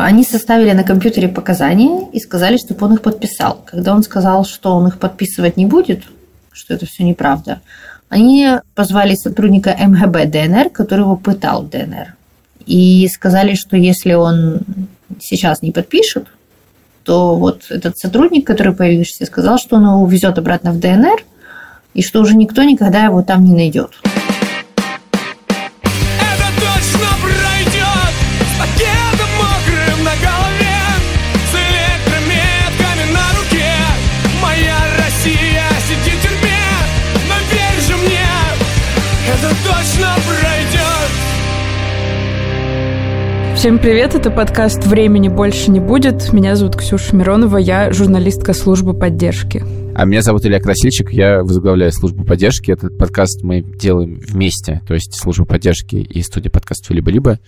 Они составили на компьютере показания и сказали, чтобы он их подписал. Когда он сказал, что он их подписывать не будет, что это все неправда, они позвали сотрудника МГБ ДНР, который его пытал ДНР. И сказали, что если он сейчас не подпишет, то вот этот сотрудник, который появился, сказал, что он его увезет обратно в ДНР, и что уже никто никогда его там не найдет. Всем привет, это подкаст «Времени больше не будет». Меня зовут Ксюша Миронова, я журналистка службы поддержки. А меня зовут Илья Красильчик, я возглавляю службу поддержки. Этот подкаст мы делаем вместе, то есть служба поддержки и студия подкастов «Либо-либо».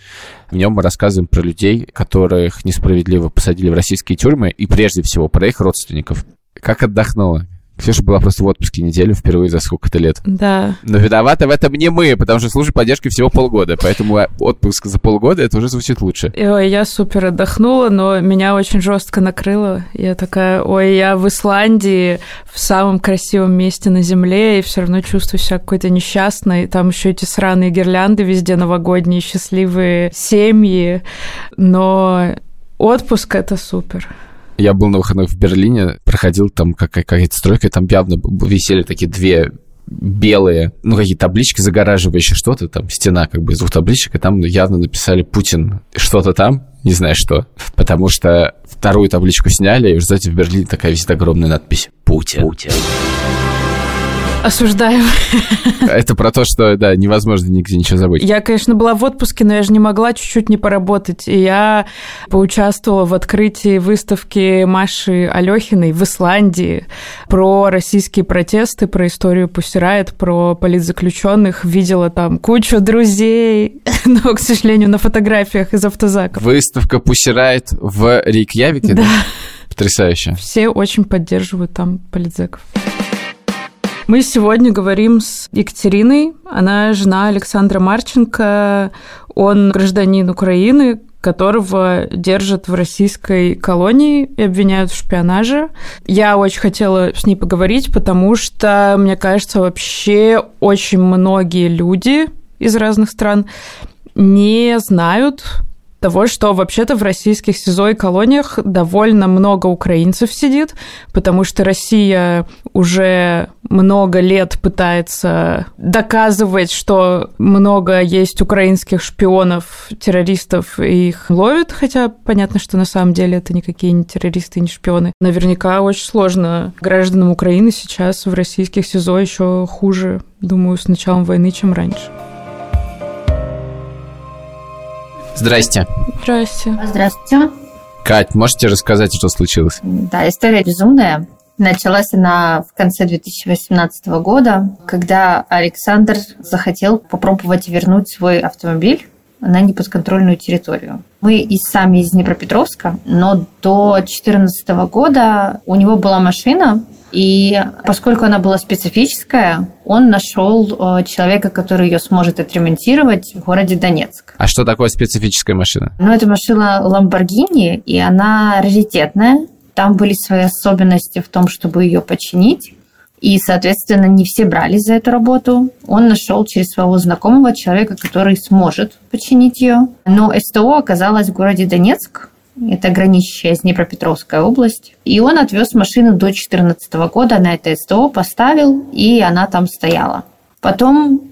В нем мы рассказываем про людей, которых несправедливо посадили в российские тюрьмы, и прежде всего про их родственников. Как отдохнула? Ксюша была просто в отпуске неделю впервые за сколько-то лет. Да. Но виноваты в этом не мы, потому что служба поддержки всего полгода, поэтому отпуск за полгода это уже звучит лучше. Ой, я супер отдохнула, но меня очень жестко накрыло. Я такая, ой, я в Исландии, в самом красивом месте на Земле, и все равно чувствую себя какой-то несчастной. Там еще эти сраные гирлянды везде новогодние, счастливые семьи. Но отпуск это супер. Я был на выходных в Берлине, проходил там какая-то стройка, там явно висели такие две белые, ну, какие таблички загораживающие что-то, там стена как бы из двух табличек, и там явно написали «Путин» что-то там, не знаю что, потому что вторую табличку сняли, и знаете, в Берлине такая висит огромная надпись «Путин». Путин. Осуждаем. Это про то, что, да, невозможно нигде ничего забыть. Я, конечно, была в отпуске, но я же не могла чуть-чуть не поработать. И я поучаствовала в открытии выставки Маши Алехиной в Исландии про российские протесты, про историю Пусирает, про политзаключенных. Видела там кучу друзей, но, к сожалению, на фотографиях из автозаков. Выставка Пусирает в Рейкьявике, да? да? Потрясающе. Все очень поддерживают там политзеков. Мы сегодня говорим с Екатериной. Она жена Александра Марченко. Он гражданин Украины, которого держат в российской колонии и обвиняют в шпионаже. Я очень хотела с ней поговорить, потому что, мне кажется, вообще очень многие люди из разных стран не знают того, что вообще-то в российских СИЗО и колониях довольно много украинцев сидит, потому что Россия уже много лет пытается доказывать, что много есть украинских шпионов, террористов, и их ловят, хотя понятно, что на самом деле это никакие не террористы, не шпионы. Наверняка очень сложно гражданам Украины сейчас в российских СИЗО еще хуже, думаю, с началом войны, чем раньше. Здрасте. Здрасте. Здравствуйте. Кать, можете рассказать, что случилось? Да, история безумная. Началась она в конце 2018 года, когда Александр захотел попробовать вернуть свой автомобиль на неподконтрольную территорию. Мы и сами из Днепропетровска, но до 2014 года у него была машина, и поскольку она была специфическая, он нашел э, человека, который ее сможет отремонтировать в городе Донецк. А что такое специфическая машина? Ну, это машина Lamborghini, и она раритетная. Там были свои особенности в том, чтобы ее починить. И, соответственно, не все брались за эту работу. Он нашел через своего знакомого человека, который сможет починить ее. Но СТО оказалось в городе Донецк, это граничащая с Днепропетровская область. И он отвез машину до 2014 года на это СТО, поставил, и она там стояла. Потом,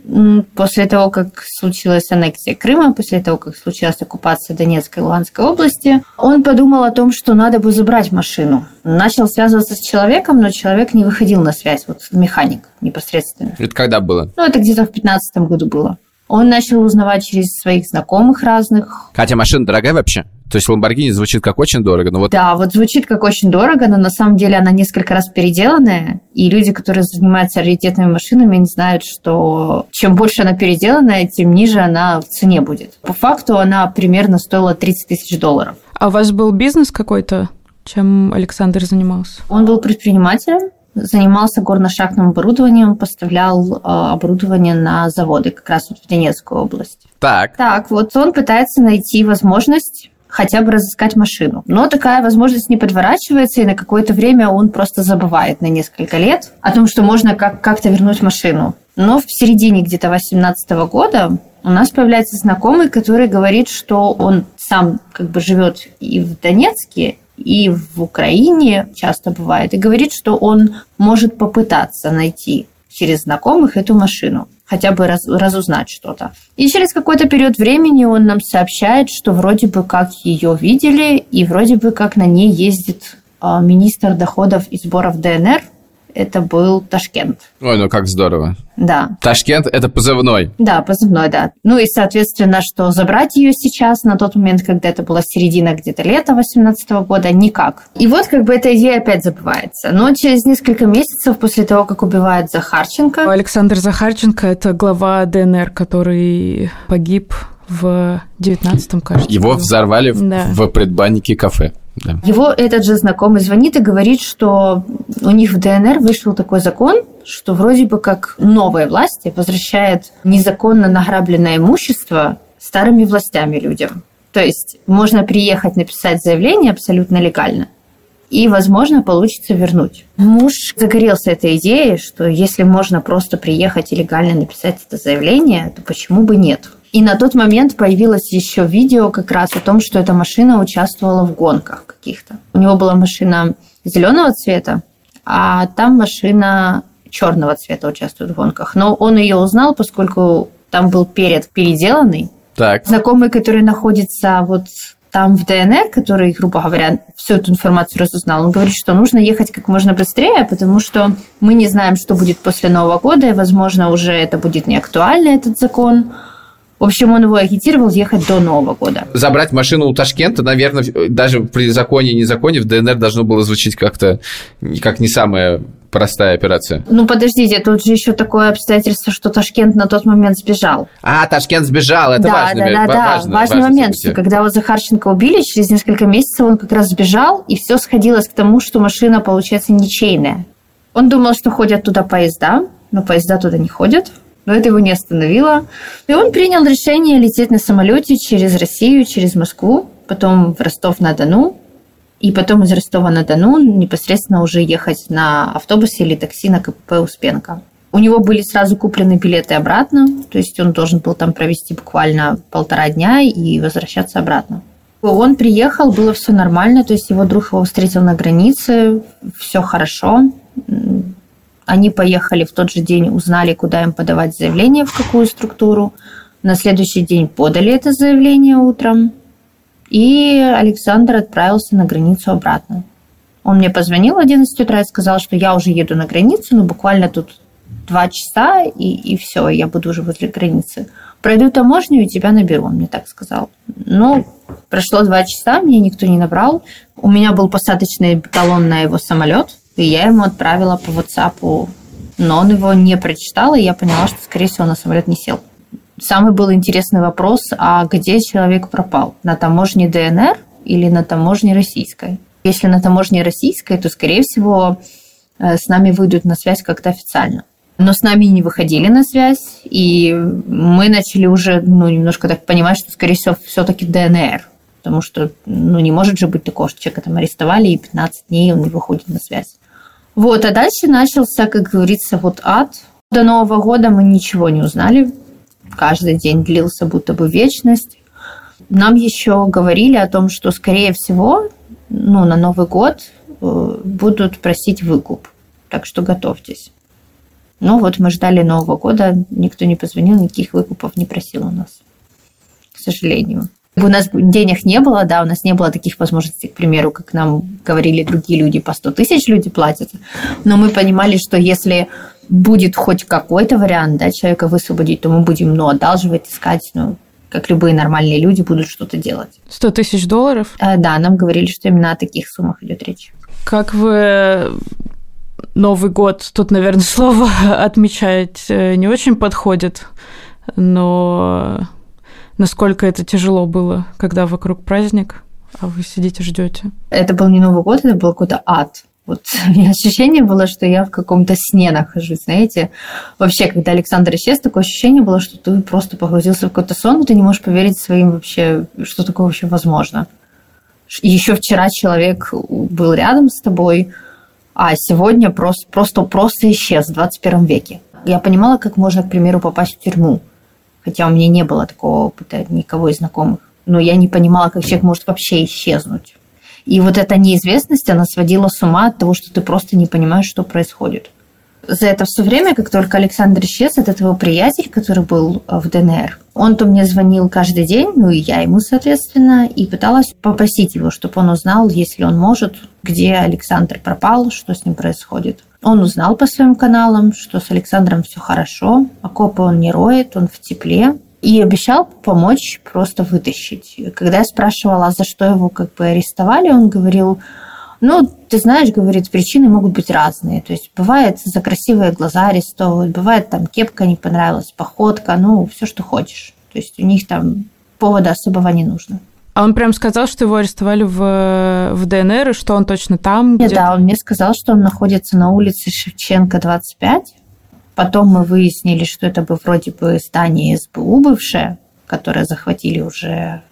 после того, как случилась аннексия Крыма, после того, как случилась оккупация Донецкой и Луганской области, он подумал о том, что надо бы забрать машину. Начал связываться с человеком, но человек не выходил на связь, вот механик непосредственно. Это когда было? Ну, это где-то в 2015 году было. Он начал узнавать через своих знакомых разных. Хотя машина дорогая вообще? То есть Lamborghini звучит как очень дорого, но вот... Да, вот звучит как очень дорого, но на самом деле она несколько раз переделанная, и люди, которые занимаются раритетными машинами, они знают, что чем больше она переделанная, тем ниже она в цене будет. По факту она примерно стоила 30 тысяч долларов. А у вас был бизнес какой-то? Чем Александр занимался? Он был предпринимателем, занимался горно-шахтным оборудованием, поставлял э, оборудование на заводы, как раз вот в Донецкую область. Так. Так, вот он пытается найти возможность хотя бы разыскать машину. Но такая возможность не подворачивается, и на какое-то время он просто забывает на несколько лет о том, что можно как- как-то вернуть машину. Но в середине где-то 18 года у нас появляется знакомый, который говорит, что он сам как бы живет и в Донецке, и в Украине часто бывает, и говорит, что он может попытаться найти через знакомых эту машину, хотя бы раз, разузнать что-то. И через какой-то период времени он нам сообщает, что вроде бы как ее видели, и вроде бы как на ней ездит э, министр доходов и сборов ДНР, это был Ташкент. Ой, ну как здорово. Да. Ташкент – это позывной. Да, позывной, да. Ну и, соответственно, что забрать ее сейчас, на тот момент, когда это была середина где-то лета 18 года, никак. И вот как бы эта идея опять забывается. Но через несколько месяцев после того, как убивают Захарченко... Александр Захарченко – это глава ДНР, который погиб в 19-м, кажется. Его взорвали да. в предбаннике кафе. Да. Его этот же знакомый звонит и говорит, что у них в ДНР вышел такой закон, что вроде бы как новая власть возвращает незаконно награбленное имущество старыми властями людям. То есть можно приехать написать заявление абсолютно легально, и, возможно, получится вернуть. Муж загорелся этой идеей, что если можно просто приехать и легально написать это заявление, то почему бы нет? И на тот момент появилось еще видео как раз о том, что эта машина участвовала в гонках каких-то. У него была машина зеленого цвета, а там машина черного цвета участвует в гонках. Но он ее узнал, поскольку там был перед переделанный. Так. Знакомый, который находится вот там в ДНР, который, грубо говоря, всю эту информацию разузнал, он говорит, что нужно ехать как можно быстрее, потому что мы не знаем, что будет после Нового года, и, возможно, уже это будет не актуально, этот закон. В общем, он его агитировал ехать до Нового года. Забрать машину у Ташкента, наверное, даже при законе и незаконе в ДНР должно было звучить как-то как не самая простая операция. Ну, подождите, тут же еще такое обстоятельство, что Ташкент на тот момент сбежал. А, Ташкент сбежал, это да, важный, да, да, важный, да. важный, важный момент, событие. что когда вот Захарченко убили, через несколько месяцев он как раз сбежал, и все сходилось к тому, что машина, получается, ничейная. Он думал, что ходят туда поезда, но поезда туда не ходят но это его не остановило. И он принял решение лететь на самолете через Россию, через Москву, потом в Ростов-на-Дону, и потом из Ростова-на-Дону непосредственно уже ехать на автобусе или такси на КПП Успенка. У него были сразу куплены билеты обратно, то есть он должен был там провести буквально полтора дня и возвращаться обратно. Он приехал, было все нормально, то есть его друг его встретил на границе, все хорошо. Они поехали в тот же день, узнали, куда им подавать заявление, в какую структуру. На следующий день подали это заявление утром. И Александр отправился на границу обратно. Он мне позвонил в 11 утра и сказал, что я уже еду на границу, но буквально тут два часа, и, и все, я буду уже возле границы. Пройду таможню и тебя наберу, он мне так сказал. Ну, прошло два часа, меня никто не набрал. У меня был посадочный талон на его самолет – и я ему отправила по WhatsApp, но он его не прочитал, и я поняла, что, скорее всего, на самолет не сел. Самый был интересный вопрос, а где человек пропал? На таможне ДНР или на таможне российской? Если на таможне российской, то, скорее всего, э, с нами выйдут на связь как-то официально. Но с нами не выходили на связь, и мы начали уже ну, немножко так понимать, что, скорее всего, все-таки ДНР. Потому что ну, не может же быть такого, что человека там арестовали, и 15 дней он не выходит на связь. Вот, а дальше начался, как говорится, вот ад. До Нового года мы ничего не узнали. Каждый день длился будто бы вечность. Нам еще говорили о том, что, скорее всего, ну, на Новый год э, будут просить выкуп. Так что готовьтесь. Ну вот мы ждали Нового года, никто не позвонил, никаких выкупов не просил у нас, к сожалению. У нас денег не было, да, у нас не было таких возможностей, к примеру, как нам говорили другие люди, по 100 тысяч люди платят. Но мы понимали, что если будет хоть какой-то вариант, да, человека высвободить, то мы будем, ну, одалживать, искать, ну, как любые нормальные люди будут что-то делать. 100 тысяч долларов? А, да, нам говорили, что именно о таких суммах идет речь. Как вы Новый год, тут, наверное, слово отмечать э, не очень подходит, но насколько это тяжело было, когда вокруг праздник, а вы сидите, ждете? Это был не Новый год, это был какой-то ад. Вот у меня ощущение было, что я в каком-то сне нахожусь, знаете. Вообще, когда Александр исчез, такое ощущение было, что ты просто погрузился в какой-то сон, и ты не можешь поверить своим вообще, что такое вообще возможно. Еще вчера человек был рядом с тобой, а сегодня просто, просто, просто исчез в 21 веке. Я понимала, как можно, к примеру, попасть в тюрьму. Хотя у меня не было такого опыта никого из знакомых. Но я не понимала, как человек может вообще исчезнуть. И вот эта неизвестность, она сводила с ума от того, что ты просто не понимаешь, что происходит. За это все время, как только Александр исчез, этот его приятель, который был в ДНР, он-то мне звонил каждый день, ну и я ему, соответственно, и пыталась попросить его, чтобы он узнал, если он может, где Александр пропал, что с ним происходит. Он узнал по своим каналам, что с Александром все хорошо, окопы он не роет, он в тепле, и обещал помочь просто вытащить. Когда я спрашивала, а за что его как бы арестовали, он говорил, ну, ты знаешь, говорит, причины могут быть разные. То есть бывает за красивые глаза арестовывают, бывает там кепка не понравилась, походка, ну, все, что хочешь. То есть у них там повода особого не нужно. А он прям сказал, что его арестовали в, в ДНР, и что он точно там? Нет, да, он мне сказал, что он находится на улице Шевченко, 25, Потом мы выяснили, что это бы вроде бы здание СБУ бывшее, которое захватили уже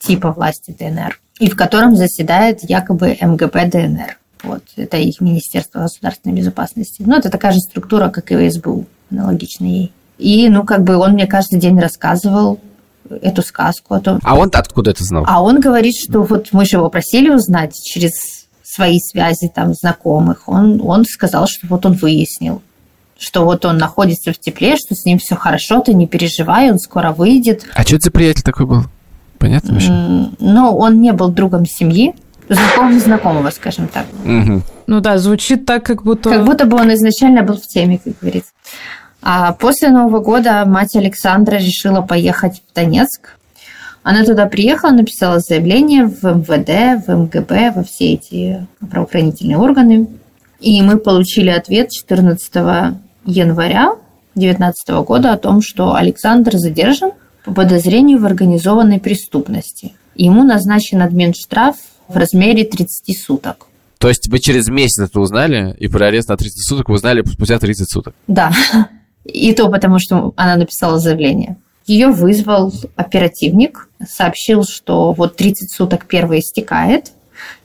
типа власти ДНР, и в котором заседает якобы МГБ ДНР. Вот, это их Министерство государственной безопасности. Ну, это такая же структура, как и СБУ, аналогичная ей. И, ну, как бы он мне каждый день рассказывал эту сказку о том... А он откуда это знал? А он говорит, что вот мы же его просили узнать через свои связи там знакомых. Он, он сказал, что вот он выяснил что вот он находится в тепле, что с ним все хорошо, ты не переживай, он скоро выйдет. А что это за приятель такой был? Понятно вообще? Ну, он не был другом семьи, знакомым знакомого, скажем так. Угу. Ну да, звучит так, как будто... Как будто бы он изначально был в теме, как говорится. А после Нового года мать Александра решила поехать в Донецк. Она туда приехала, написала заявление в МВД, в МГБ, во все эти правоохранительные органы. И мы получили ответ 14 января 2019 года о том, что Александр задержан по подозрению в организованной преступности. Ему назначен админштраф в размере 30 суток. То есть вы через месяц это узнали, и про арест на 30 суток вы узнали спустя 30 суток? Да. И то потому, что она написала заявление. Ее вызвал оперативник, сообщил, что вот 30 суток первый истекает,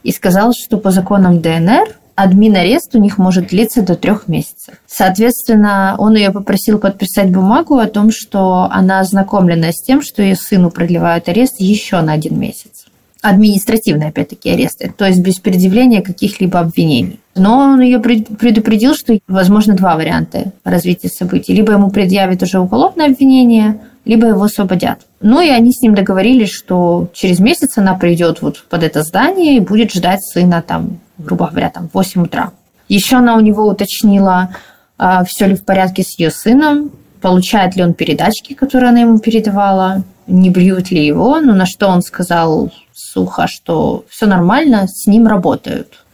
и сказал, что по законам ДНР админ-арест у них может длиться до трех месяцев. Соответственно, он ее попросил подписать бумагу о том, что она ознакомлена с тем, что ее сыну продлевают арест еще на один месяц. Административные, опять-таки, аресты, то есть без предъявления каких-либо обвинений. Но он ее предупредил, что возможно два варианта развития событий. Либо ему предъявят уже уголовное обвинение, либо его освободят. Ну и они с ним договорились, что через месяц она придет вот под это здание и будет ждать сына там грубо говоря, там в 8 утра. Еще она у него уточнила, а, все ли в порядке с ее сыном, получает ли он передачки, которые она ему передавала, не бьют ли его, ну на что он сказал сухо, что все нормально, с ним работают.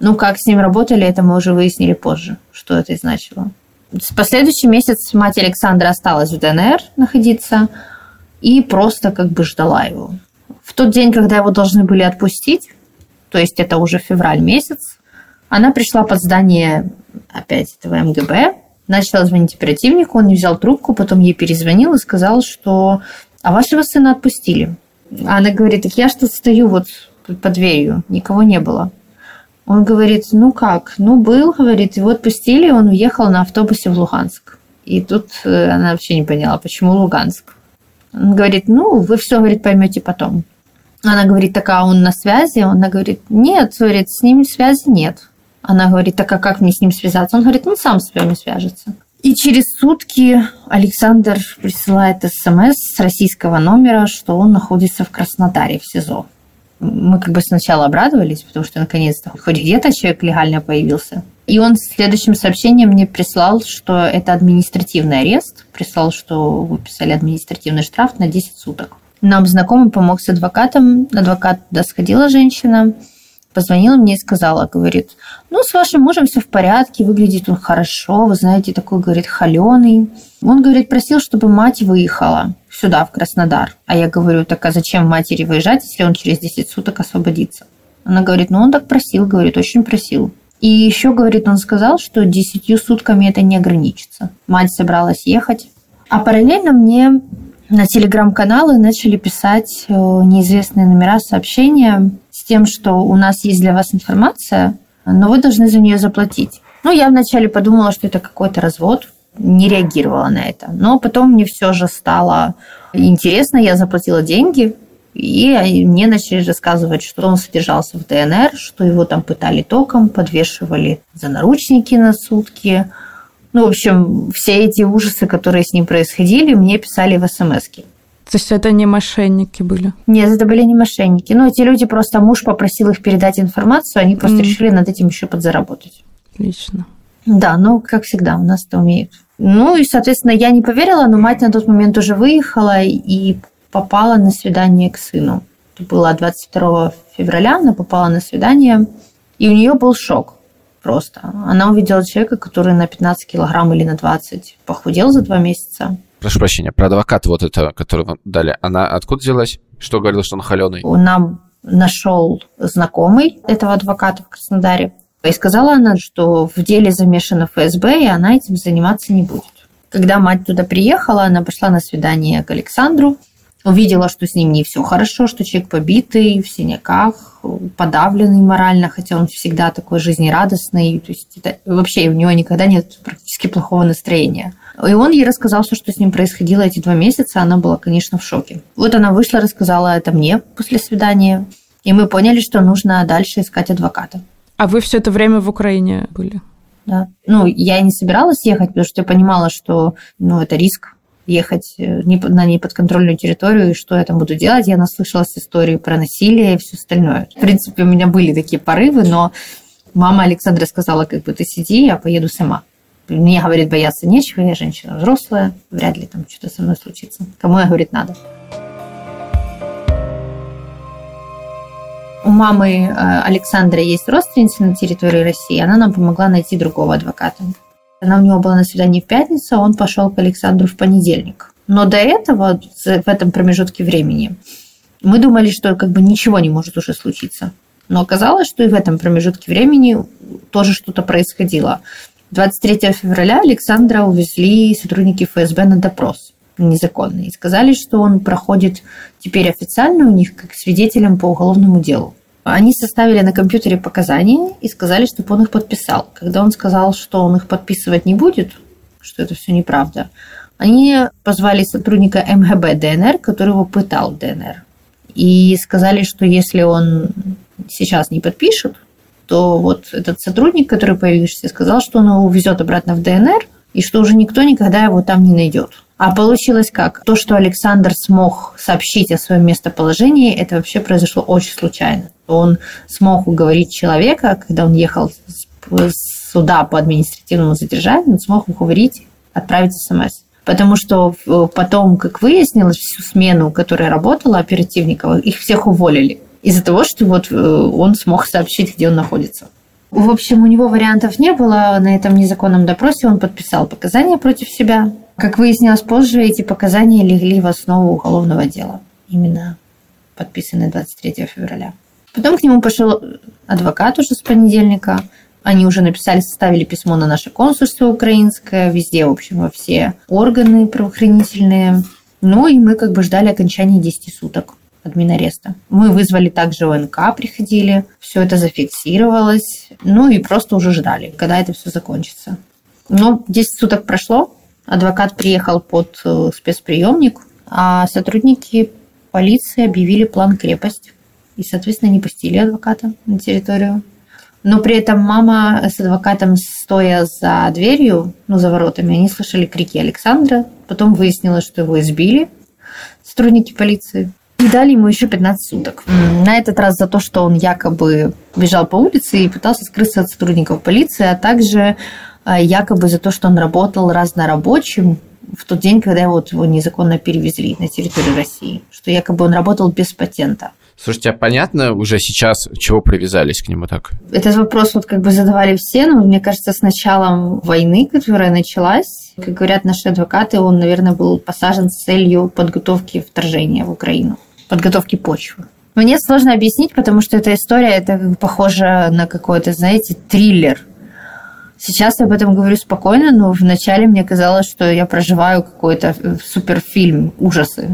Ну, как с ним работали, это мы уже выяснили позже, что это значило. В последующий месяц мать Александра осталась в ДНР находиться и просто как бы ждала его. В тот день, когда его должны были отпустить, то есть это уже февраль месяц, она пришла под здание опять этого МГБ, начала звонить оперативнику, он не взял трубку, потом ей перезвонил и сказал, что «а вашего сына отпустили». Она говорит, так я что стою вот под дверью, никого не было. Он говорит, ну как, ну был, говорит, его отпустили, он уехал на автобусе в Луганск. И тут э, она вообще не поняла, почему Луганск. Он говорит, ну, вы все, говорит, поймете потом. Она говорит, так а он на связи? Она говорит, нет, говорит, с ним связи нет. Она говорит, так а как мне с ним связаться? Он говорит, ну сам с вами свяжется. И через сутки Александр присылает смс с российского номера, что он находится в Краснодаре в СИЗО. Мы как бы сначала обрадовались, потому что наконец-то хоть где-то человек легально появился. И он следующим сообщением мне прислал, что это административный арест. Прислал, что выписали административный штраф на 10 суток. Нам знакомый помог с адвокатом. Адвокат туда сходила женщина, позвонила мне и сказала, говорит, ну, с вашим мужем все в порядке, выглядит он хорошо, вы знаете, такой, говорит, холеный. Он, говорит, просил, чтобы мать выехала сюда, в Краснодар. А я говорю, так а зачем матери выезжать, если он через 10 суток освободится? Она говорит, ну, он так просил, говорит, очень просил. И еще, говорит, он сказал, что десятью сутками это не ограничится. Мать собралась ехать. А параллельно мне на телеграм-каналы начали писать э, неизвестные номера сообщения тем, что у нас есть для вас информация, но вы должны за нее заплатить. Ну, я вначале подумала, что это какой-то развод, не реагировала на это. Но потом мне все же стало интересно, я заплатила деньги, и мне начали рассказывать, что он содержался в ДНР, что его там пытали током, подвешивали за наручники на сутки. Ну, в общем, все эти ужасы, которые с ним происходили, мне писали в смс -ки. То есть это не мошенники были? Нет, это были не мошенники. Ну, эти люди просто, муж попросил их передать информацию, они просто mm. решили над этим еще подзаработать. Отлично. Да, ну, как всегда, у нас это умеют. Ну, и, соответственно, я не поверила, но мать на тот момент уже выехала и попала на свидание к сыну. Это было 22 февраля, она попала на свидание, и у нее был шок просто. Она увидела человека, который на 15 килограмм или на 20 похудел за два месяца. Прошу прощения, про адвоката вот это, который вам дали, она откуда взялась? Что говорила, что он холеный? Нам нашел знакомый этого адвоката в Краснодаре. И сказала она, что в деле замешана ФСБ, и она этим заниматься не будет. Когда мать туда приехала, она пошла на свидание к Александру, увидела, что с ним не все хорошо, что человек побитый, в синяках, подавленный морально, хотя он всегда такой жизнерадостный. То есть это, вообще у него никогда нет практически плохого настроения. И он ей рассказал все, что с ним происходило эти два месяца. Она была, конечно, в шоке. Вот она вышла, рассказала это мне после свидания. И мы поняли, что нужно дальше искать адвоката. А вы все это время в Украине были? Да. Ну, я не собиралась ехать, потому что я понимала, что ну, это риск ехать э, на неподконтрольную территорию, и что я там буду делать. Я наслышалась истории про насилие и все остальное. В принципе, у меня были такие порывы, но мама Александра сказала, как бы ты сиди, я поеду сама. Мне, говорит, бояться нечего, я женщина взрослая, вряд ли там что-то со мной случится. Кому я, говорит, надо. У мамы э, Александра есть родственница на территории России, она нам помогла найти другого адвоката. Она у него была на свидании в пятницу, а он пошел к Александру в понедельник. Но до этого, в этом промежутке времени, мы думали, что как бы ничего не может уже случиться. Но оказалось, что и в этом промежутке времени тоже что-то происходило. 23 февраля Александра увезли сотрудники ФСБ на допрос незаконный. И сказали, что он проходит теперь официально у них как свидетелем по уголовному делу. Они составили на компьютере показания и сказали, чтобы он их подписал. Когда он сказал, что он их подписывать не будет, что это все неправда, они позвали сотрудника МГБ ДНР, который его пытал ДНР. И сказали, что если он сейчас не подпишет, то вот этот сотрудник, который появился, сказал, что он его увезет обратно в ДНР, и что уже никто никогда его там не найдет. А получилось как? То, что Александр смог сообщить о своем местоположении, это вообще произошло очень случайно. Он смог уговорить человека, когда он ехал с суда по административному задержанию, он смог уговорить отправить смс. Потому что потом, как выяснилось, всю смену, которая работала оперативников, их всех уволили. Из-за того, что вот э, он смог сообщить, где он находится. В общем, у него вариантов не было. На этом незаконном допросе он подписал показания против себя. Как выяснилось позже, эти показания легли в основу уголовного дела. Именно подписанные 23 февраля. Потом к нему пошел адвокат уже с понедельника. Они уже написали, составили письмо на наше консульство украинское, везде, в общем, во все органы правоохранительные. Ну и мы как бы ждали окончания 10 суток админареста. Мы вызвали также ОНК, приходили, все это зафиксировалось, ну и просто уже ждали, когда это все закончится. Но 10 суток прошло, Адвокат приехал под э, спецприемник, а сотрудники полиции объявили план крепость и, соответственно, не пустили адвоката на территорию. Но при этом мама с адвокатом, стоя за дверью, ну, за воротами, они слышали крики Александра. Потом выяснилось, что его избили сотрудники полиции. И дали ему еще 15 суток. На этот раз за то, что он якобы бежал по улице и пытался скрыться от сотрудников полиции, а также а, якобы за то, что он работал разнорабочим в тот день, когда его, вот, его незаконно перевезли на территорию России, что якобы он работал без патента. Слушайте, а понятно уже сейчас, чего привязались к нему так? Этот вопрос вот как бы задавали все, но мне кажется, с началом войны, которая началась, как говорят наши адвокаты, он, наверное, был посажен с целью подготовки вторжения в Украину, подготовки почвы. Мне сложно объяснить, потому что эта история, это похоже на какой-то, знаете, триллер. Сейчас я об этом говорю спокойно, но вначале мне казалось, что я проживаю какой-то э, суперфильм ужасы.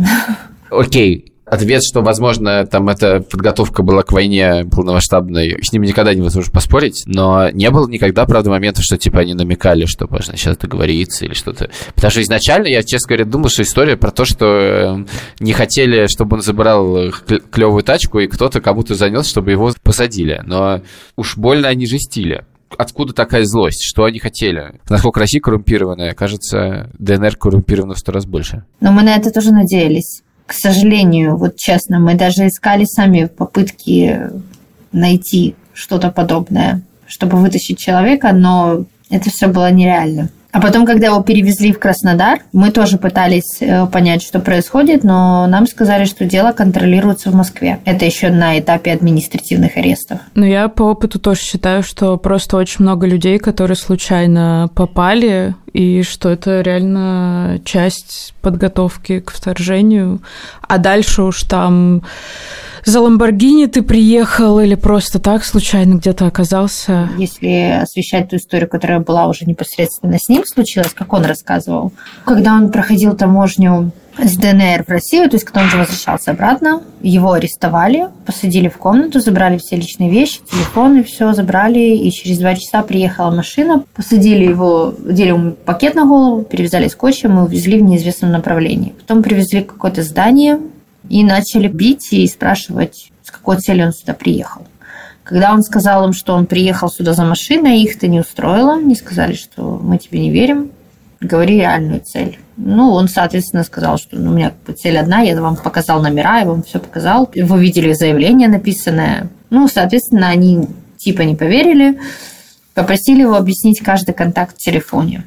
Окей, Ответ, что, возможно, там эта подготовка была к войне полномасштабной, с ним никогда невозможно поспорить, но не было никогда, правда, момента, что, типа, они намекали, что можно сейчас договориться или что-то. Потому что изначально я, честно говоря, думал, что история про то, что э, не хотели, чтобы он забрал клевую тачку, и кто-то кому-то занес, чтобы его посадили. Но уж больно они жестили откуда такая злость? Что они хотели? Насколько Россия коррумпированная? Кажется, ДНР коррумпирована в сто раз больше. Но мы на это тоже надеялись к сожалению, вот честно, мы даже искали сами попытки найти что-то подобное, чтобы вытащить человека, но это все было нереально. А потом, когда его перевезли в Краснодар, мы тоже пытались э, понять, что происходит, но нам сказали, что дело контролируется в Москве. Это еще на этапе административных арестов. Но я по опыту тоже считаю, что просто очень много людей, которые случайно попали, и что это реально часть подготовки к вторжению. А дальше уж там за Ламборгини ты приехал или просто так случайно где-то оказался? Если освещать ту историю, которая была уже непосредственно с ним случилась, как он рассказывал, когда он проходил таможню с ДНР в Россию, то есть когда он уже возвращался обратно, его арестовали, посадили в комнату, забрали все личные вещи, телефоны, все забрали, и через два часа приехала машина, посадили его, дели ему пакет на голову, перевязали скотчем и увезли в неизвестном направлении. Потом привезли какое-то здание, и начали бить и спрашивать, с какой целью он сюда приехал. Когда он сказал им, что он приехал сюда за машиной, их это не устроило. Они сказали, что мы тебе не верим, говори реальную цель. Ну, он, соответственно, сказал, что ну, у меня цель одна, я вам показал номера, я вам все показал. Вы видели заявление написанное. Ну, соответственно, они типа не поверили, попросили его объяснить каждый контакт в телефоне.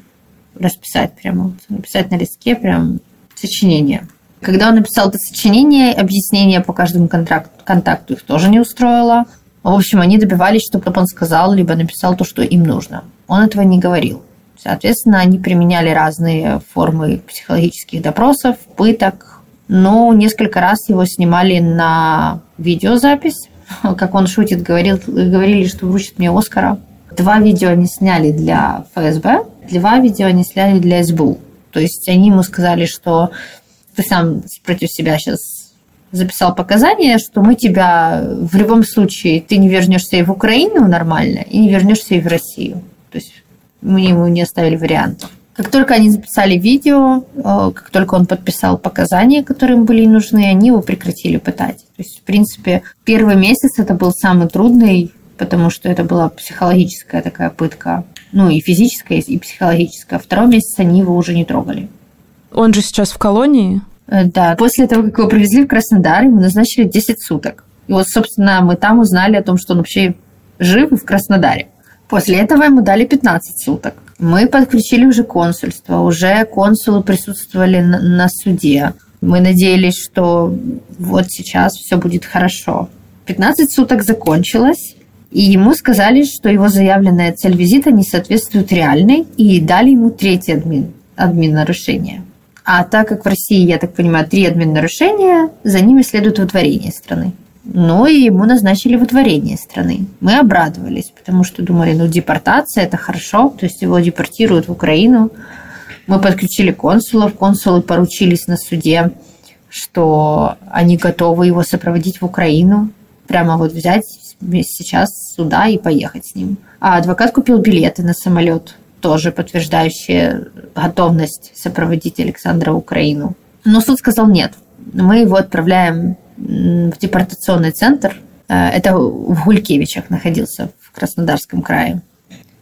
Расписать прямо, написать на листке прям сочинение. Когда он написал это сочинение, объяснение по каждому контракт, контакту их тоже не устроило. В общем, они добивались, чтобы он сказал, либо написал то, что им нужно. Он этого не говорил. Соответственно, они применяли разные формы психологических допросов, пыток. Но несколько раз его снимали на видеозапись. Как он шутит, говорил, говорили, что вручат мне Оскара. Два видео они сняли для ФСБ, два видео они сняли для СБУ. То есть они ему сказали, что ты сам против себя сейчас записал показания, что мы тебя в любом случае, ты не вернешься и в Украину нормально, и не вернешься и в Россию. То есть мы ему не оставили вариантов. Как только они записали видео, э, как только он подписал показания, которые им были нужны, они его прекратили пытать. То есть, в принципе, первый месяц это был самый трудный, потому что это была психологическая такая пытка, ну и физическая, и психологическая. Второй месяц они его уже не трогали. Он же сейчас в колонии? Э, да. После того, как его привезли в Краснодар, ему назначили 10 суток. И вот, собственно, мы там узнали о том, что он вообще жив в Краснодаре. После этого ему дали 15 суток. Мы подключили уже консульство, уже консулы присутствовали на, на суде. Мы надеялись, что вот сейчас все будет хорошо. 15 суток закончилось, и ему сказали, что его заявленная цель визита не соответствует реальной, и дали ему третий админ, админ нарушения. А так как в России, я так понимаю, три админ-нарушения, за ними следует выдворение страны. Но и ему назначили выдворение страны. Мы обрадовались, потому что думали, ну, депортация – это хорошо, то есть его депортируют в Украину. Мы подключили консулов, консулы поручились на суде, что они готовы его сопроводить в Украину, прямо вот взять сейчас сюда и поехать с ним. А адвокат купил билеты на самолет тоже подтверждающие готовность сопроводить Александра в Украину. Но суд сказал нет. Мы его отправляем в депортационный центр. Э, это в Гулькевичах находился, в Краснодарском крае.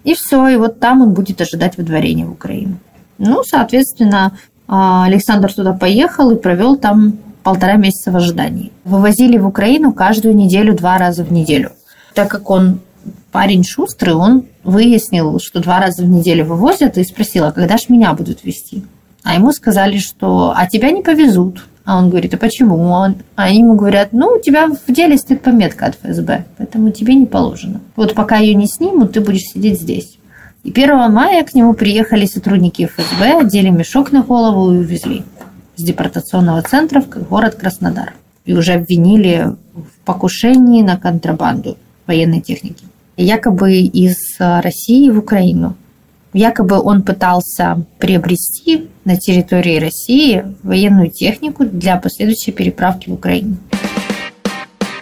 И все, и вот там он будет ожидать выдворения в Украину. Ну, соответственно, а, Александр туда поехал и провел там полтора месяца в ожидании. Вывозили в Украину каждую неделю, два раза в неделю. Так как он парень шустрый, он выяснил, что два раза в неделю вывозят, и спросил, а когда ж меня будут вести? А ему сказали, что а тебя не повезут. А он говорит, а почему? Он, а они ему говорят, ну, у тебя в деле стоит пометка от ФСБ, поэтому тебе не положено. Вот пока ее не снимут, ты будешь сидеть здесь. И 1 мая к нему приехали сотрудники ФСБ, одели мешок на голову и увезли с депортационного центра в город Краснодар. и уже обвинили в покушении на контрабанду военной техники. Якобы из России в Украину. Якобы он пытался приобрести на территории России военную технику для последующей переправки в Украину.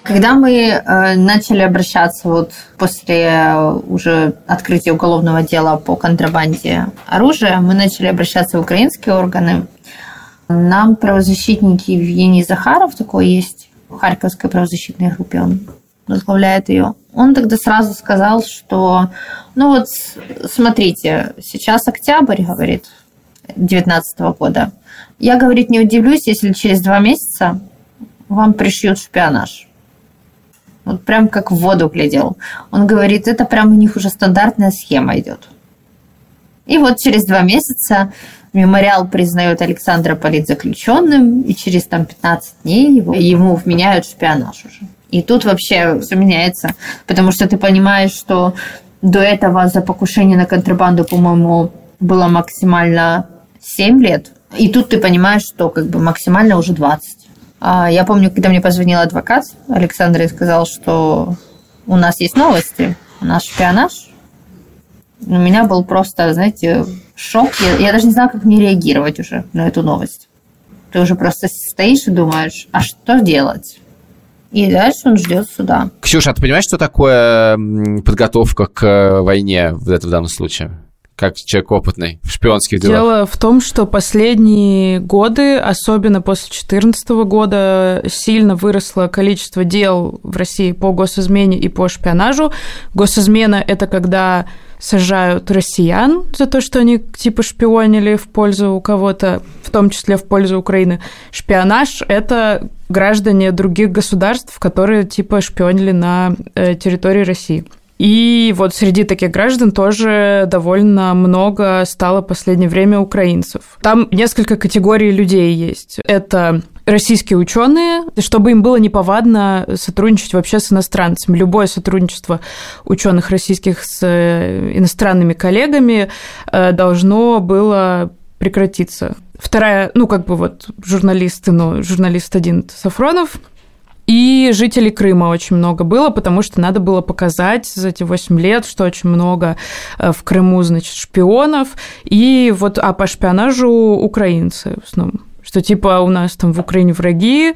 Когда мы э, начали обращаться вот после уже открытия уголовного дела по контрабанде оружия, мы начали обращаться в украинские органы. Нам правозащитники Евгений Захаров такой есть, в Харьковской правозащитной группе он возглавляет ее. Он тогда сразу сказал, что, ну вот, смотрите, сейчас октябрь, говорит, 2019 года. Я, говорит, не удивлюсь, если через два месяца вам пришьют шпионаж. Вот прям как в воду глядел. Он говорит, это прям у них уже стандартная схема идет. И вот через два месяца мемориал признает Александра политзаключенным, и через там 15 дней его, ему вменяют шпионаж уже. И тут вообще все меняется, потому что ты понимаешь, что до этого за покушение на контрабанду, по-моему, было максимально 7 лет. И тут ты понимаешь, что как бы максимально уже 20. А, я помню, когда мне позвонил адвокат Александр и сказал, что у нас есть новости, у нас шпионаж. У меня был просто, знаете, шок. Я, я даже не знаю, как мне реагировать уже на эту новость. Ты уже просто стоишь и думаешь, а что делать? И дальше он ждет суда. Ксюша, а ты понимаешь, что такое подготовка к войне в этом данном случае? как человек опытный в шпионских делах? Дело в том, что последние годы, особенно после 2014 года, сильно выросло количество дел в России по госизмене и по шпионажу. Госизмена – это когда сажают россиян за то, что они типа шпионили в пользу у кого-то, в том числе в пользу Украины. Шпионаж – это граждане других государств, которые типа шпионили на э, территории России. И вот среди таких граждан тоже довольно много стало в последнее время украинцев. Там несколько категорий людей есть. Это российские ученые, чтобы им было неповадно сотрудничать вообще с иностранцами. Любое сотрудничество ученых российских с э, иностранными коллегами э, должно было прекратиться. Вторая, ну, как бы вот журналисты, но журналист один Сафронов – и жителей Крыма очень много было, потому что надо было показать за эти 8 лет, что очень много э, в Крыму, значит, шпионов. И вот, а по шпионажу украинцы в основном. Что типа у нас там в Украине враги,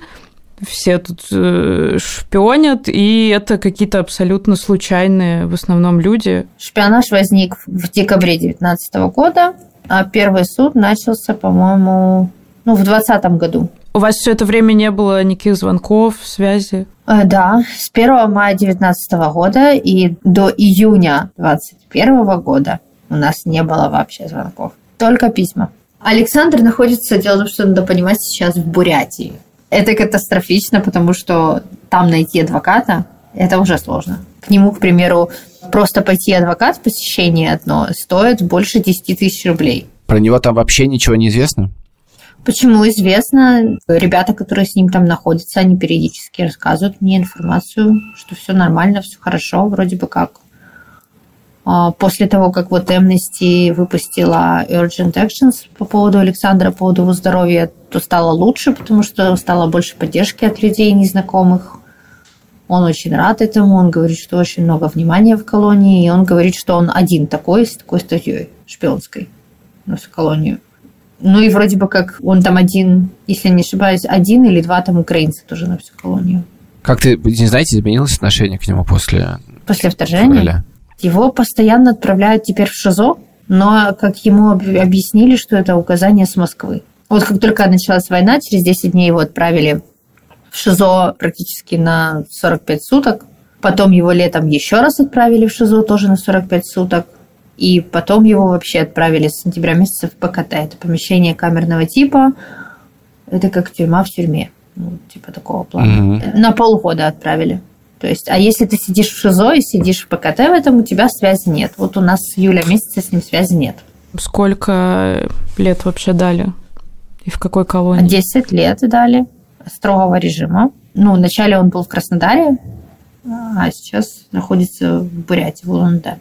все тут э, шпионят, и это какие-то абсолютно случайные в основном люди. Шпионаж возник в декабре 2019 года, а первый суд начался, по-моему, ну, в 2020 году. У вас все это время не было никаких звонков, связи? Э, да, с 1 мая 2019 года и до июня 2021 года у нас не было вообще звонков. Только письма. Александр находится, дело в том, что надо понимать, сейчас в Бурятии. Это катастрофично, потому что там найти адвоката – это уже сложно. К нему, к примеру, просто пойти адвокат, посещение одно, стоит больше 10 тысяч рублей. Про него там вообще ничего не известно? Почему известно? Ребята, которые с ним там находятся, они периодически рассказывают мне информацию, что все нормально, все хорошо, вроде бы как. А, после того, как вот Amnesty выпустила Urgent Actions по поводу Александра, по поводу его здоровья, то стало лучше, потому что стало больше поддержки от людей незнакомых. Он очень рад этому, он говорит, что очень много внимания в колонии, и он говорит, что он один такой, с такой статьей шпионской в колонию. Ну и вроде бы как он там один, если не ошибаюсь, один или два там украинца тоже на всю колонию. Как ты, не знаете, изменилось отношение к нему после... После вторжения? Февраля? Его постоянно отправляют теперь в ШИЗО, но как ему объяснили, что это указание с Москвы. Вот как только началась война, через 10 дней его отправили в ШИЗО практически на 45 суток. Потом его летом еще раз отправили в ШИЗО тоже на 45 суток. И потом его вообще отправили с сентября месяца в ПКТ. Это помещение камерного типа. Это как тюрьма в тюрьме. Ну, типа такого плана. Угу. На полгода отправили. То есть, а если ты сидишь в ШИЗО и сидишь в ПКТ в этом, у тебя связи нет. Вот у нас с июля месяца с ним связи нет. Сколько лет вообще дали? И в какой колонии? Десять лет дали строгого режима. Ну, вначале он был в Краснодаре, а сейчас находится в Бурятии, в Улан-Удэ.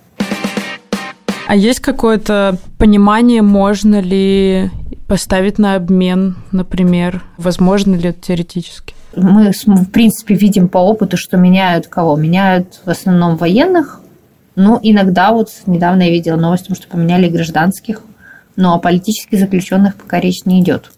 А есть какое-то понимание, можно ли поставить на обмен, например? Возможно ли это теоретически? Мы, в принципе, видим по опыту, что меняют кого? Меняют в основном военных. Ну, иногда вот недавно я видела новость, что поменяли гражданских. Но о политических заключенных пока речь не идет.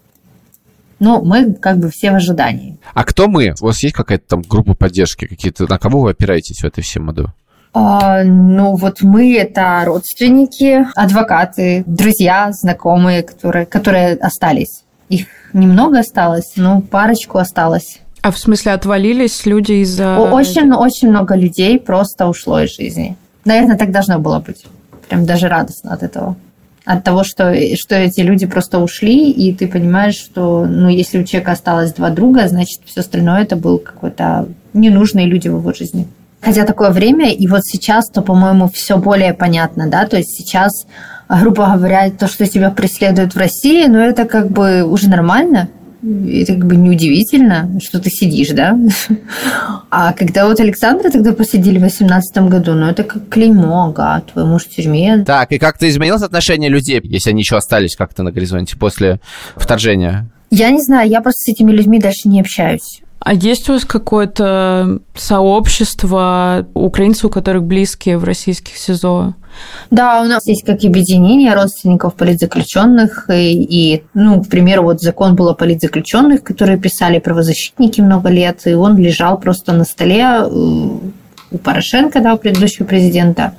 Но мы как бы все в ожидании. А кто мы? У вас есть какая-то там группа поддержки? Какие-то на кого вы опираетесь в этой всем моду? А, ну, вот мы это родственники, адвокаты, друзья, знакомые, которые, которые остались. Их немного осталось, но парочку осталось. А в смысле отвалились люди из-за... Очень, очень много людей просто ушло из жизни. Наверное, так должно было быть. Прям даже радостно от этого. От того, что, что эти люди просто ушли, и ты понимаешь, что ну, если у человека осталось два друга, значит, все остальное это был какой-то ненужные люди в его жизни. Хотя такое время, и вот сейчас, то, по-моему, все более понятно, да, то есть сейчас, грубо говоря, то, что тебя преследуют в России, ну, это как бы уже нормально, это как бы неудивительно, что ты сидишь, да? А когда вот Александра тогда посадили в 18 году, ну это как клеймо, ага, твой муж в тюрьме. Так, и как-то изменилось отношение людей, если они еще остались как-то на горизонте после вторжения? Я не знаю, я просто с этими людьми даже не общаюсь. А есть у вас какое-то сообщество украинцев, у которых близкие в российских СИЗО? Да, у нас есть как объединение родственников политзаключенных. И, и, ну, к примеру, вот закон был о политзаключенных, которые писали правозащитники много лет, и он лежал просто на столе э, у Порошенко, да, у предыдущего президента,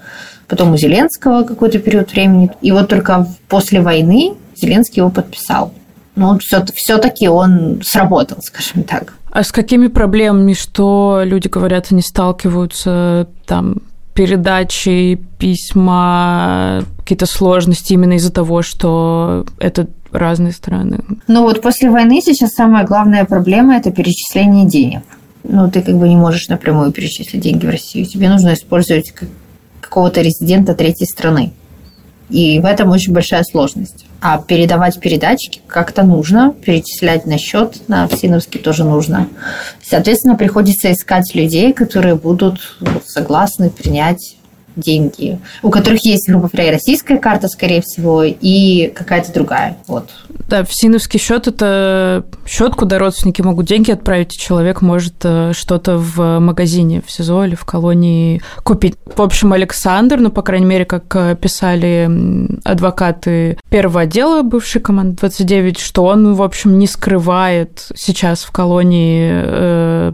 потом у Зеленского какой-то период времени. И вот только после войны Зеленский его подписал. Ну, все-таки он сработал, скажем так. А с какими проблемами, что люди говорят, они сталкиваются там передачи письма, какие-то сложности именно из-за того, что это разные страны? Ну вот после войны сейчас самая главная проблема – это перечисление денег. Ну, ты как бы не можешь напрямую перечислить деньги в Россию. Тебе нужно использовать какого-то резидента третьей страны. И в этом очень большая сложность. А передавать передатчики как-то нужно, перечислять на счет на Всиновский тоже нужно. Соответственно, приходится искать людей, которые будут согласны принять деньги, у которых есть, грубо говоря, российская карта, скорее всего, и какая-то другая. Вот. Да, Всиновский счет это счет, куда родственники могут деньги отправить, и человек может э, что-то в магазине в СИЗО или в колонии купить. В общем, Александр, ну, по крайней мере, как э, писали адвокаты первого отдела бывшей команды 29, что он, в общем, не скрывает сейчас в колонии э,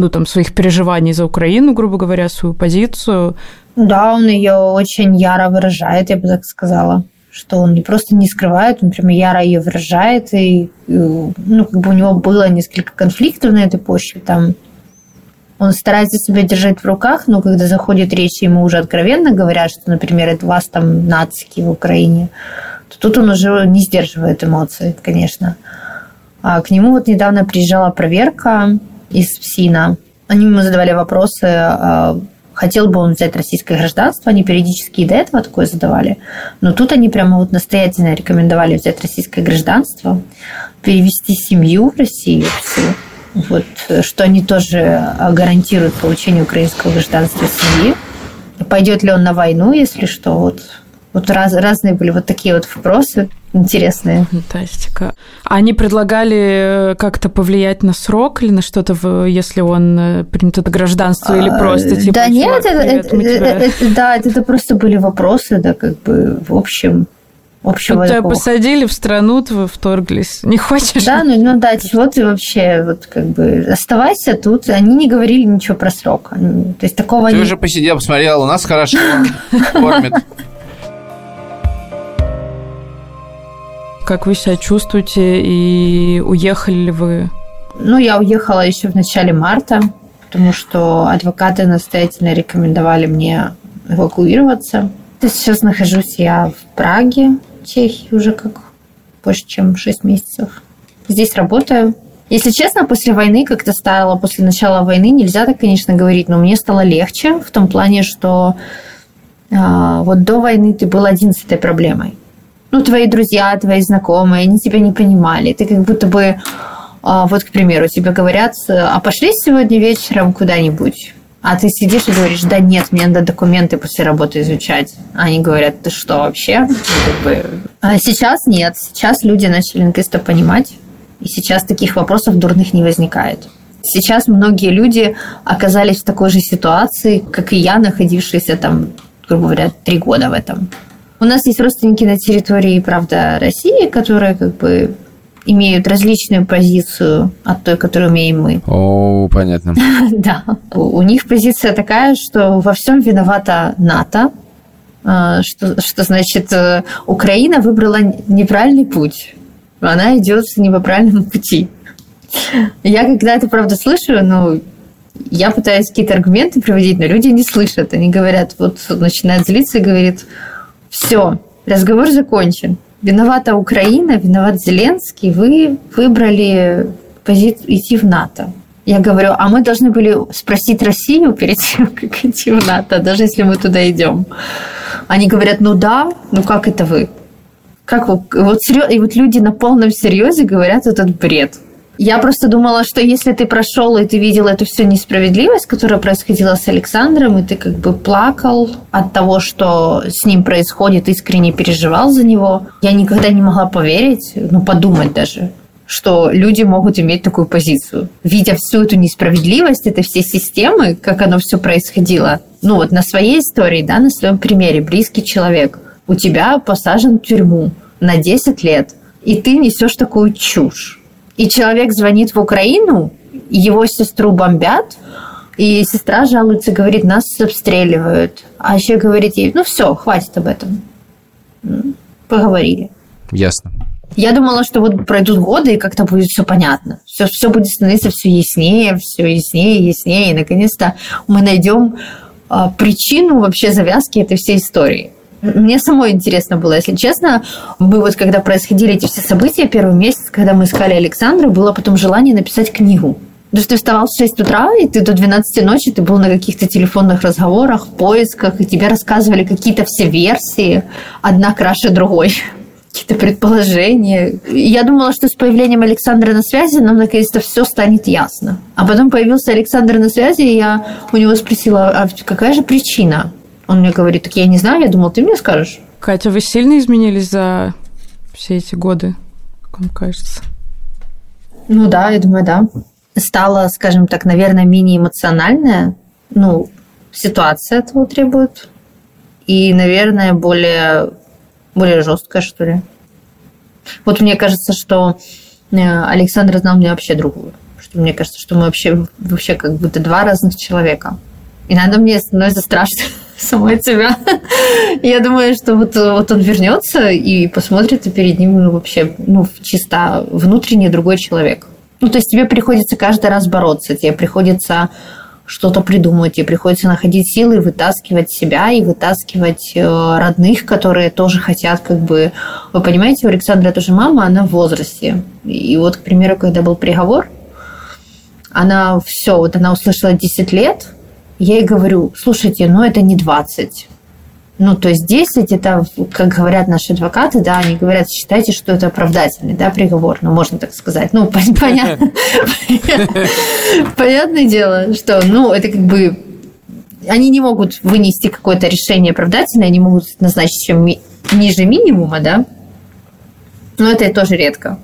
ну, там, своих переживаний за Украину, грубо говоря, свою позицию, да, он ее очень яро выражает, я бы так сказала что он не просто не скрывает, он прямо яро ее выражает, и, ну, как бы у него было несколько конфликтов на этой почве, там он старается себя держать в руках, но когда заходит речь, ему уже откровенно говорят, что, например, это вас там нацики в Украине, то тут он уже не сдерживает эмоции, конечно. А к нему вот недавно приезжала проверка из ПСИНа. Они ему задавали вопросы а, хотел бы он взять российское гражданство, они периодически и до этого такое задавали, но тут они прямо вот настоятельно рекомендовали взять российское гражданство, перевести семью в Россию всю, вот, что они тоже гарантируют получение украинского гражданства семьи. Пойдет ли он на войну, если что, вот вот раз, разные были вот такие вот вопросы интересные. Фантастика. Они предлагали э, как-то повлиять на срок или на что-то, если он э, принят это гражданство, или а, просто типа... Да нет, это, это, это, да, это просто были вопросы, да, как бы в общем общего вот тебя посадили в страну, вы вторглись. Не хочешь? Да, ну, ну да, чего ты вообще, вот как бы, оставайся тут. Они не говорили ничего про срок. То есть такого... Ты не... уже посидел, посмотрел, у нас хорошо кормят. Как вы себя чувствуете и уехали ли вы? Ну, я уехала еще в начале марта, потому что адвокаты настоятельно рекомендовали мне эвакуироваться. Сейчас нахожусь я в Праге, Чехии, уже как больше, чем 6 месяцев. Здесь работаю. Если честно, после войны как-то стало, после начала войны, нельзя так, конечно, говорить, но мне стало легче в том плане, что э, вот до войны ты был один с этой проблемой ну, твои друзья, твои знакомые, они тебя не понимали. Ты как будто бы, а, вот, к примеру, тебе говорят, а пошли сегодня вечером куда-нибудь? А ты сидишь и говоришь, да нет, мне надо документы после работы изучать. Они говорят, ты что вообще? А сейчас нет. Сейчас люди начали наконец-то понимать. И сейчас таких вопросов дурных не возникает. Сейчас многие люди оказались в такой же ситуации, как и я, находившаяся там, грубо говоря, три года в этом. У нас есть родственники на территории, правда, России, которые как бы имеют различную позицию от той, которую имеем мы. О, понятно. Да. У них позиция такая, что во всем виновата НАТО, а, что, что значит э, Украина выбрала неправильный путь. Она идет не по правильному пути. Я когда это правда слышу, ну, я пытаюсь какие-то аргументы приводить, но люди не слышат. Они говорят, вот начинают злиться и говорит, все, разговор закончен. Виновата Украина, виноват Зеленский, вы выбрали позицию идти в НАТО. Я говорю, а мы должны были спросить Россию перед тем, как идти в НАТО, даже если мы туда идем. Они говорят, ну да, ну как это вы? Как вы? Вот. И вот люди на полном серьезе говорят этот бред. Я просто думала, что если ты прошел и ты видел эту всю несправедливость, которая происходила с Александром, и ты как бы плакал от того, что с ним происходит, искренне переживал за него, я никогда не могла поверить, ну подумать даже, что люди могут иметь такую позицию. Видя всю эту несправедливость этой всей системы, как оно все происходило, ну вот на своей истории, да, на своем примере, близкий человек, у тебя посажен в тюрьму на 10 лет, и ты несешь такую чушь и человек звонит в Украину, его сестру бомбят, и сестра жалуется, говорит, нас обстреливают. А еще говорит ей, ну все, хватит об этом. Поговорили. Ясно. Я думала, что вот пройдут годы, и как-то будет все понятно. Все, все будет становиться все яснее, все яснее, яснее. И наконец-то мы найдем а, причину вообще завязки этой всей истории. Мне самой интересно было, если честно. Мы вот, когда происходили эти все события, первый месяц, когда мы искали Александра, было потом желание написать книгу. Потому что ты вставал в 6 утра, и ты до 12 ночи, ты был на каких-то телефонных разговорах, поисках, и тебе рассказывали какие-то все версии, одна краше другой какие-то предположения. Я думала, что с появлением Александра на связи нам наконец-то все станет ясно. А потом появился Александр на связи, и я у него спросила, а какая же причина? Он мне говорит, так я не знаю, я думал, ты мне скажешь. Катя, вы сильно изменились за все эти годы, как вам кажется? Ну да, я думаю, да. Стала, скажем так, наверное, менее эмоциональная. Ну, ситуация этого требует. И, наверное, более, более жесткая, что ли. Вот мне кажется, что э, Александр знал мне вообще другую. Что мне кажется, что мы вообще, вообще как будто два разных человека. Иногда мне становится страшно самой себя. Я думаю, что вот, вот он вернется и посмотрит, и перед ним ну, вообще ну, чисто внутренний другой человек. Ну, то есть тебе приходится каждый раз бороться, тебе приходится что-то придумать, тебе приходится находить силы, вытаскивать себя и вытаскивать э, родных, которые тоже хотят как бы... Вы понимаете, у Александра тоже мама, она в возрасте. И вот, к примеру, когда был приговор, она все, вот она услышала 10 лет, я ей говорю, слушайте, ну это не 20. Ну, то есть 10 это, как говорят наши адвокаты, да, они говорят, считайте, что это оправдательный, да, приговор, ну, можно так сказать. Ну, понятно. Понятное дело, что, ну, это как бы они не могут вынести какое-то решение оправдательное, они могут назначить чем ниже минимума, да, но это тоже редко.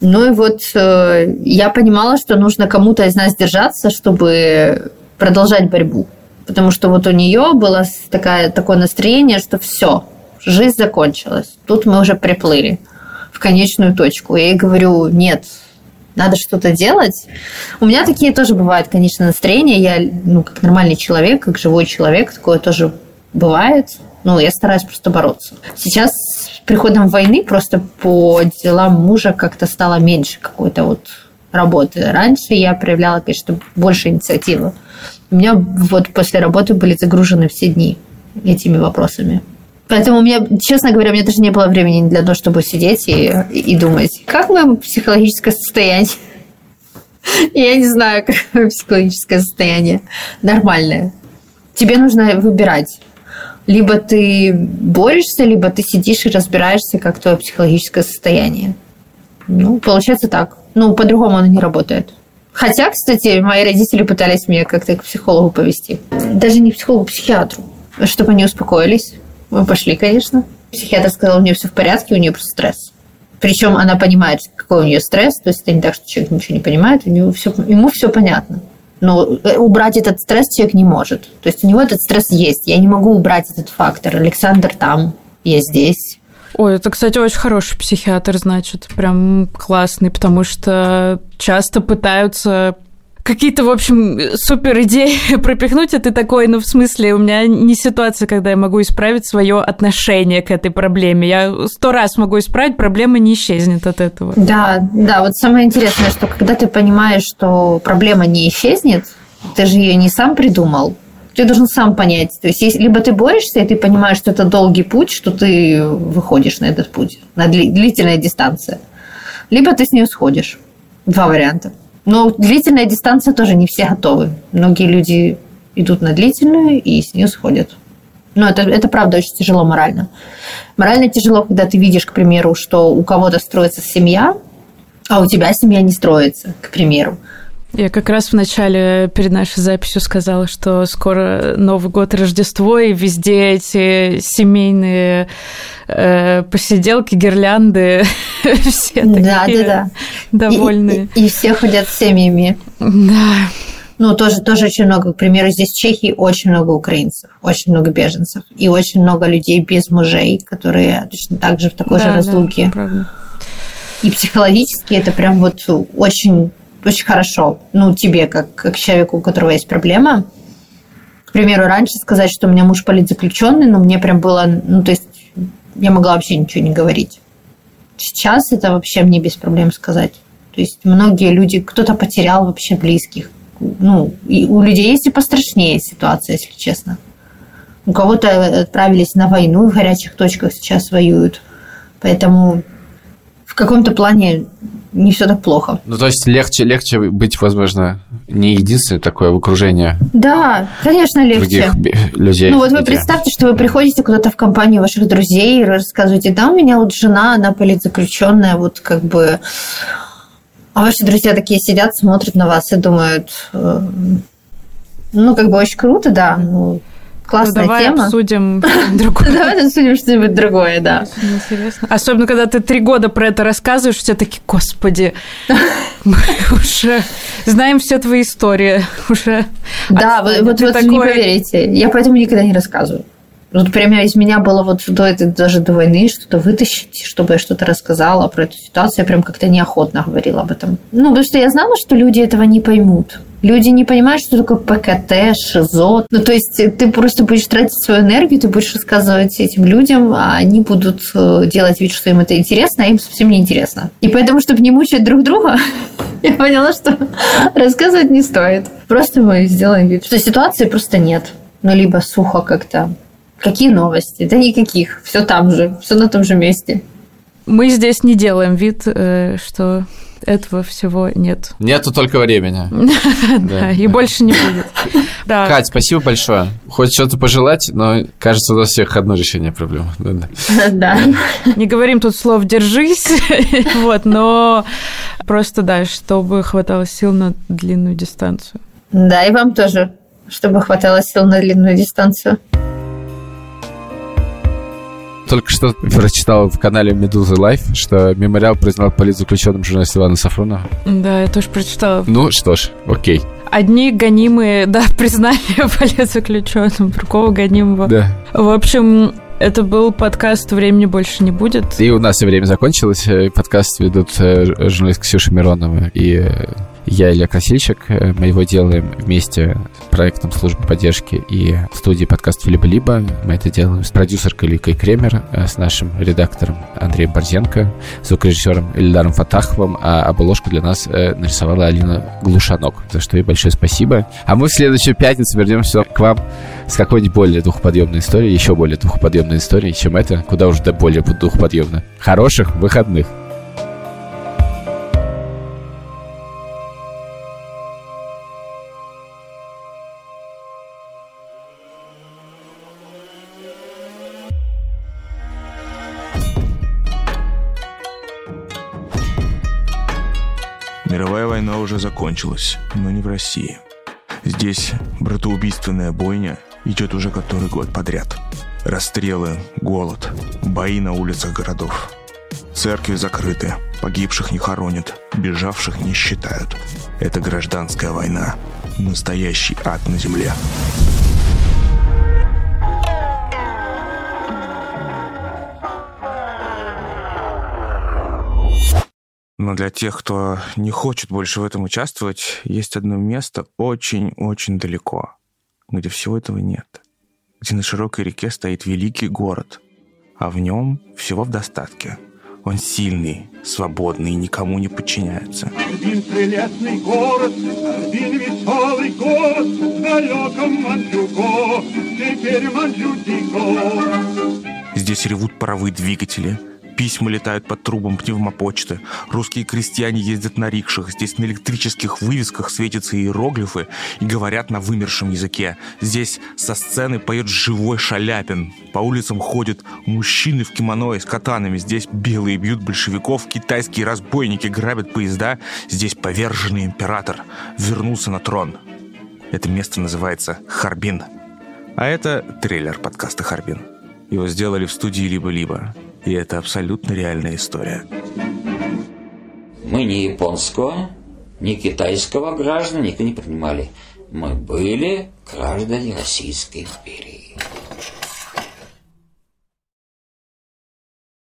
Ну и вот э, я понимала, что нужно кому-то из нас держаться, чтобы продолжать борьбу. Потому что вот у нее было такое, такое настроение, что все, жизнь закончилась. Тут мы уже приплыли в конечную точку. Я ей говорю, нет, надо что-то делать. У меня такие тоже бывают, конечно, настроения. Я, ну, как нормальный человек, как живой человек, такое тоже бывает. Ну, я стараюсь просто бороться. Сейчас приходом войны просто по делам мужа как-то стало меньше какой-то вот работы. Раньше я проявляла, конечно, больше инициативы. У меня вот после работы были загружены все дни этими вопросами. Поэтому у меня, честно говоря, у меня даже не было времени для того, чтобы сидеть и, и думать, как мое психологическое состояние. Я не знаю, какое психологическое состояние. Нормальное. Тебе нужно выбирать либо ты борешься, либо ты сидишь и разбираешься, как твое психологическое состояние. Ну, получается так. Ну, по-другому оно не работает. Хотя, кстати, мои родители пытались меня как-то к психологу повести. Даже не психологу, а психиатру. Чтобы они успокоились. Мы пошли, конечно. Психиатр сказал, у нее все в порядке, у нее просто стресс. Причем она понимает, какой у нее стресс. То есть это не так, что человек ничего не понимает. У него все, ему все понятно. Но э, убрать этот стресс человек не может. То есть у него этот стресс есть. Я не могу убрать этот фактор. Александр там, я здесь. Ой, это, кстати, очень хороший психиатр, значит, прям классный, потому что часто пытаются какие-то, в общем, супер идеи пропихнуть, а ты такой, ну, в смысле, у меня не ситуация, когда я могу исправить свое отношение к этой проблеме. Я сто раз могу исправить, проблема не исчезнет от этого. Да, да, вот самое интересное, что когда ты понимаешь, что проблема не исчезнет, ты же ее не сам придумал, ты должен сам понять. То есть, либо ты борешься, и ты понимаешь, что это долгий путь, что ты выходишь на этот путь, на длительная дистанция. Либо ты с нее сходишь. Два варианта. Но длительная дистанция тоже не все готовы. Многие люди идут на длительную и с нее сходят. Но это, это правда очень тяжело морально. Морально тяжело, когда ты видишь, к примеру, что у кого-то строится семья, а у тебя семья не строится, к примеру. Я как раз в начале перед нашей записью сказала, что скоро Новый год, Рождество, и везде эти семейные э, посиделки, гирлянды, все да, такие да, да. довольные. И, и, и все ходят с семьями. Да. Ну, тоже, тоже очень много. К примеру, здесь в Чехии очень много украинцев, очень много беженцев и очень много людей без мужей, которые точно так же в такой да, же разлуке. Да, правда. И психологически это прям вот очень очень хорошо, ну, тебе, как, как человеку, у которого есть проблема. К примеру, раньше сказать, что у меня муж политзаключенный, но мне прям было, ну, то есть я могла вообще ничего не говорить. Сейчас это вообще мне без проблем сказать. То есть многие люди, кто-то потерял вообще близких. Ну, и у людей есть и пострашнее ситуация, если честно. У кого-то отправились на войну, в горячих точках сейчас воюют. Поэтому в каком-то плане не все так плохо. Ну, то есть легче, легче быть, возможно, не единственное такое в окружении. Да, конечно, легче. Других людей. Ну, вот вы представьте, что вы приходите куда-то в компанию ваших друзей и рассказываете, да, у меня вот жена, она политзаключенная, вот как бы... А ваши друзья такие сидят, смотрят на вас и думают, э, ну, как бы очень круто, да, ну, классная ну, давай тема. обсудим другое. Давай обсудим что-нибудь другое, да. Интересно. Особенно, когда ты три года про это рассказываешь, все такие, господи, мы уже знаем все твои истории. Уже. Да, вот, вот вы не поверите. Я поэтому никогда не рассказываю. Вот прямо из меня было вот до этой, даже до войны что-то вытащить, чтобы я что-то рассказала про эту ситуацию. Я прям как-то неохотно говорила об этом. Ну, потому что я знала, что люди этого не поймут. Люди не понимают, что такое ПКТ, ШИЗО. Ну, то есть ты просто будешь тратить свою энергию, ты будешь рассказывать этим людям, а они будут э, делать вид, что им это интересно, а им совсем не интересно. И поэтому, чтобы не мучать друг друга, я поняла, что рассказывать не стоит. Просто мы сделаем вид, что ситуации просто нет. Ну, либо сухо как-то. Какие новости? Да никаких. Все там же, все на том же месте. Мы здесь не делаем вид, э, что этого всего нет. Нету только времени. Да, и больше не будет. Кать, спасибо большое. Хоть что-то пожелать, но кажется, у нас всех одно решение проблемы. Да. Не говорим тут слов «держись», вот, но просто, да, чтобы хватало сил на длинную дистанцию. Да, и вам тоже, чтобы хватало сил на длинную дистанцию только что прочитал в канале Медуза Live, что мемориал признал политзаключенным журналиста Ивана Сафронова. Да, я тоже прочитала. Ну что ж, окей. Одни гонимые, да, признали политзаключенным, другого гонимого. Да. В общем, это был подкаст «Времени больше не будет». И у нас и время закончилось. Подкаст ведут э, журналист Ксюша Миронова и э, я Илья Красильщик. Э, мы его делаем вместе с проектом службы поддержки и студии подкаст «Либо-либо». Мы это делаем с продюсеркой Ликой Кремер, э, с нашим редактором Андреем Борзенко, звукорежиссером Ильдаром Фатаховым, а обложку для нас э, нарисовала Алина Глушанок, за что ей большое спасибо. А мы в следующую пятницу вернемся к вам с какой-нибудь более духоподъемной историей, еще более духоподъемной историей, чем это, куда уже до более духоподъемно. Хороших выходных! Закончилась, но не в России. Здесь братоубийственная бойня идет уже который год подряд. Расстрелы, голод, бои на улицах городов. Церкви закрыты, погибших не хоронят, бежавших не считают. Это гражданская война. Настоящий ад на земле. Но для тех, кто не хочет больше в этом участвовать, есть одно место очень-очень далеко, где всего этого нет. Где на широкой реке стоит великий город, а в нем всего в достатке. Он сильный, свободный и никому не подчиняется. Один прелестный город, один веселый город в далеком Манчуго, теперь Манчутико. Здесь ревут паровые двигатели – Письма летают под трубам пневмопочты. Русские крестьяне ездят на рикшах. Здесь на электрических вывесках светятся иероглифы и говорят на вымершем языке. Здесь со сцены поет живой Шаляпин. По улицам ходят мужчины в кимоно и с катанами. Здесь белые бьют большевиков, китайские разбойники грабят поезда. Здесь поверженный император вернулся на трон. Это место называется Харбин. А это трейлер подкаста Харбин. Его сделали в студии «Либо-либо». И это абсолютно реальная история. Мы ни японского, ни китайского граждан никто не принимали. Мы были граждане Российской империи.